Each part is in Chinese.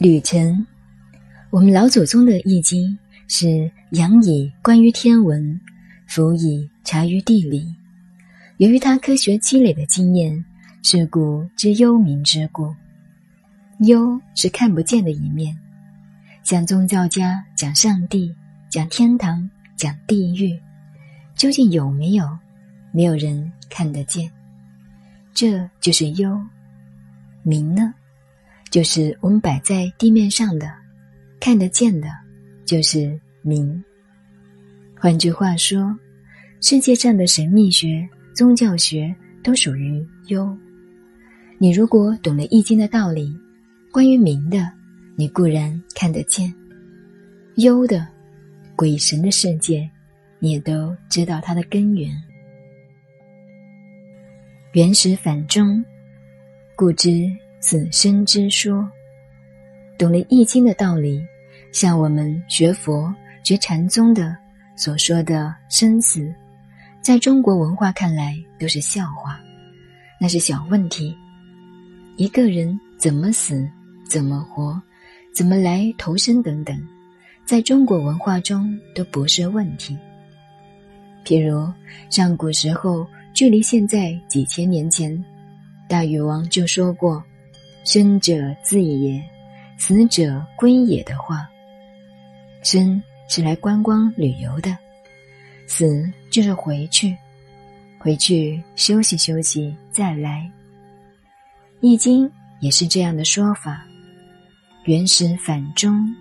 旅程，我们老祖宗的易经是仰以观于天文，俯以察于地理。由于他科学积累的经验，是古之幽冥之故。幽是看不见的一面，像宗教家讲上帝、讲天堂、讲地狱，究竟有没有？没有人看得见，这就是幽。明呢，就是我们摆在地面上的，看得见的，就是明。换句话说，世界上的神秘学、宗教学都属于幽。你如果懂了易经的道理，关于明的，你固然看得见；幽的，鬼神的世界，你也都知道它的根源。原始反中。故知死生之说，懂了易经的道理，像我们学佛、学禅宗的所说的生死，在中国文化看来都是笑话，那是小问题。一个人怎么死、怎么活、怎么来投生等等，在中国文化中都不是问题。譬如上古时候，距离现在几千年前。大禹王就说过：“生者自也，死者归也”的话。生是来观光旅游的，死就是回去，回去休息休息再来。易经也是这样的说法：原始反中，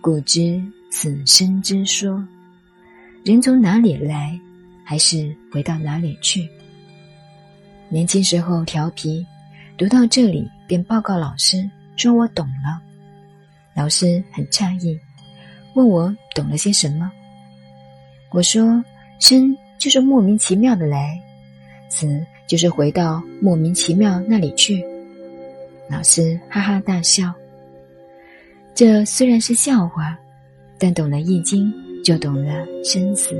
故知死生之说。人从哪里来，还是回到哪里去？年轻时候调皮，读到这里便报告老师说：“我懂了。”老师很诧异，问我懂了些什么。我说：“生就是莫名其妙的来，死就是回到莫名其妙那里去。”老师哈哈大笑。这虽然是笑话，但懂了《易经》，就懂了生死。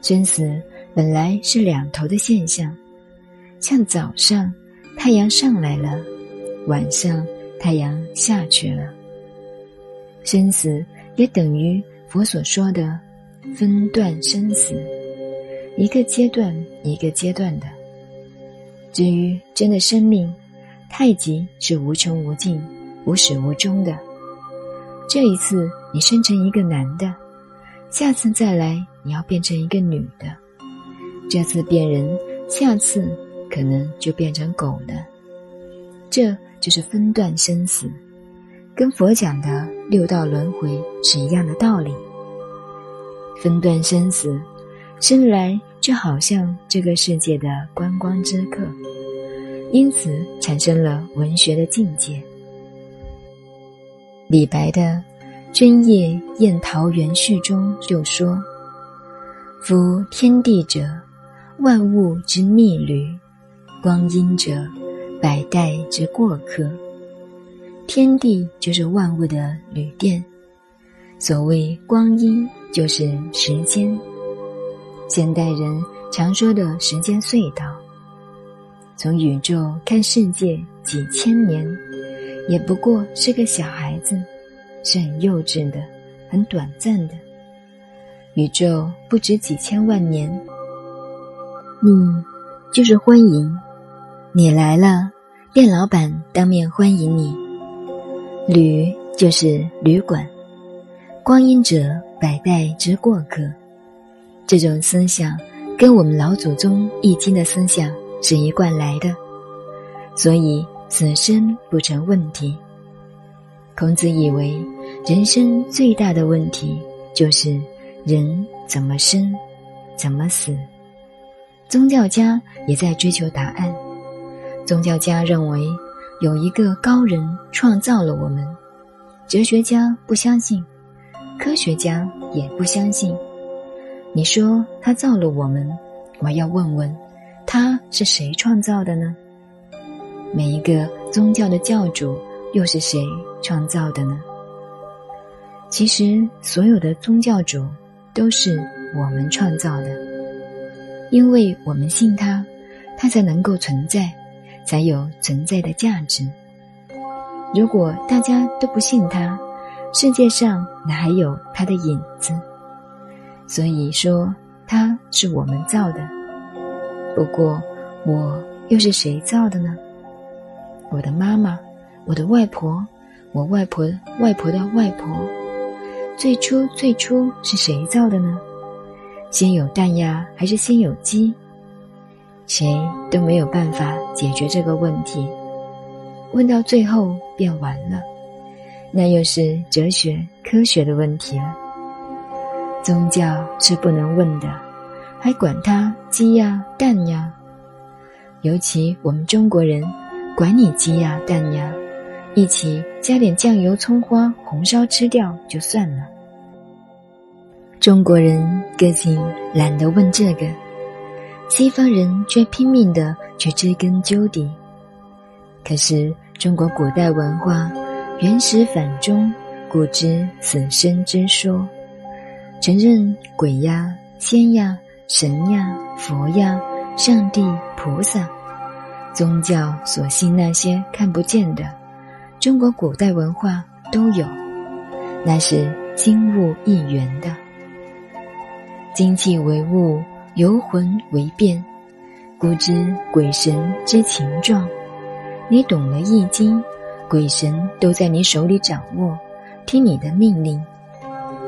生死。本来是两头的现象，像早上太阳上来了，晚上太阳下去了。生死也等于佛所说的分段生死，一个阶段一个阶段的。至于真的生命，太极是无穷无尽、无始无终的。这一次你生成一个男的，下次再来你要变成一个女的。这次变人，下次可能就变成狗了。这就是分段生死，跟佛讲的六道轮回是一样的道理。分段生死，生来就好像这个世界的观光之客，因此产生了文学的境界。李白的《针叶宴桃源序》中就说：“夫天地者。”万物之逆旅，光阴者，百代之过客。天地就是万物的旅店，所谓光阴就是时间。现代人常说的时间隧道，从宇宙看世界几千年，也不过是个小孩子，是很幼稚的，很短暂的。宇宙不止几千万年。你就是欢迎，你来了，店老板当面欢迎你。旅就是旅馆，光阴者百代之过客。这种思想跟我们老祖宗易经的思想是一贯来的，所以死生不成问题。孔子以为人生最大的问题就是人怎么生，怎么死。宗教家也在追求答案。宗教家认为有一个高人创造了我们，哲学家不相信，科学家也不相信。你说他造了我们，我要问问，他是谁创造的呢？每一个宗教的教主又是谁创造的呢？其实，所有的宗教主都是我们创造的。因为我们信他，他才能够存在，才有存在的价值。如果大家都不信他，世界上哪还有他的影子？所以说他是我们造的。不过我又是谁造的呢？我的妈妈，我的外婆，我外婆外婆的外婆，最初最初是谁造的呢？先有蛋呀，还是先有鸡？谁都没有办法解决这个问题。问到最后便完了，那又是哲学科学的问题了。宗教是不能问的，还管它鸡呀蛋呀？尤其我们中国人，管你鸡呀蛋呀，一起加点酱油、葱花、红烧吃掉就算了。中国人个性懒得问这个，西方人却拼命的去追根究底。可是中国古代文化原始反中，故知死生之说，承认鬼呀、仙呀、神呀、佛呀、上帝、菩萨，宗教所信那些看不见的，中国古代文化都有，那是金物一元的，精气为物，游魂为变，故知鬼神之情状。你懂了易经，鬼神都在你手里掌握，听你的命令。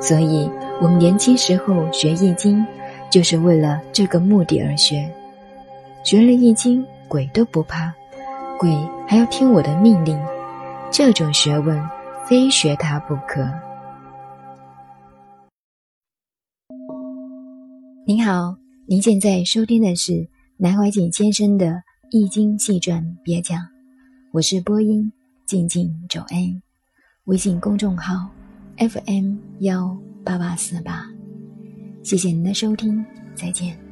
所以，我们年轻时候学易经，就是为了这个目的而学。学了易经，鬼都不怕，鬼还要听我的命令。这种学问，非学它不可。您好，您现在收听的是南怀瑾先生的《易经细传别讲》。我是播音静静走安，微信公众号 FM 幺八八四八，谢谢您的收听，再见。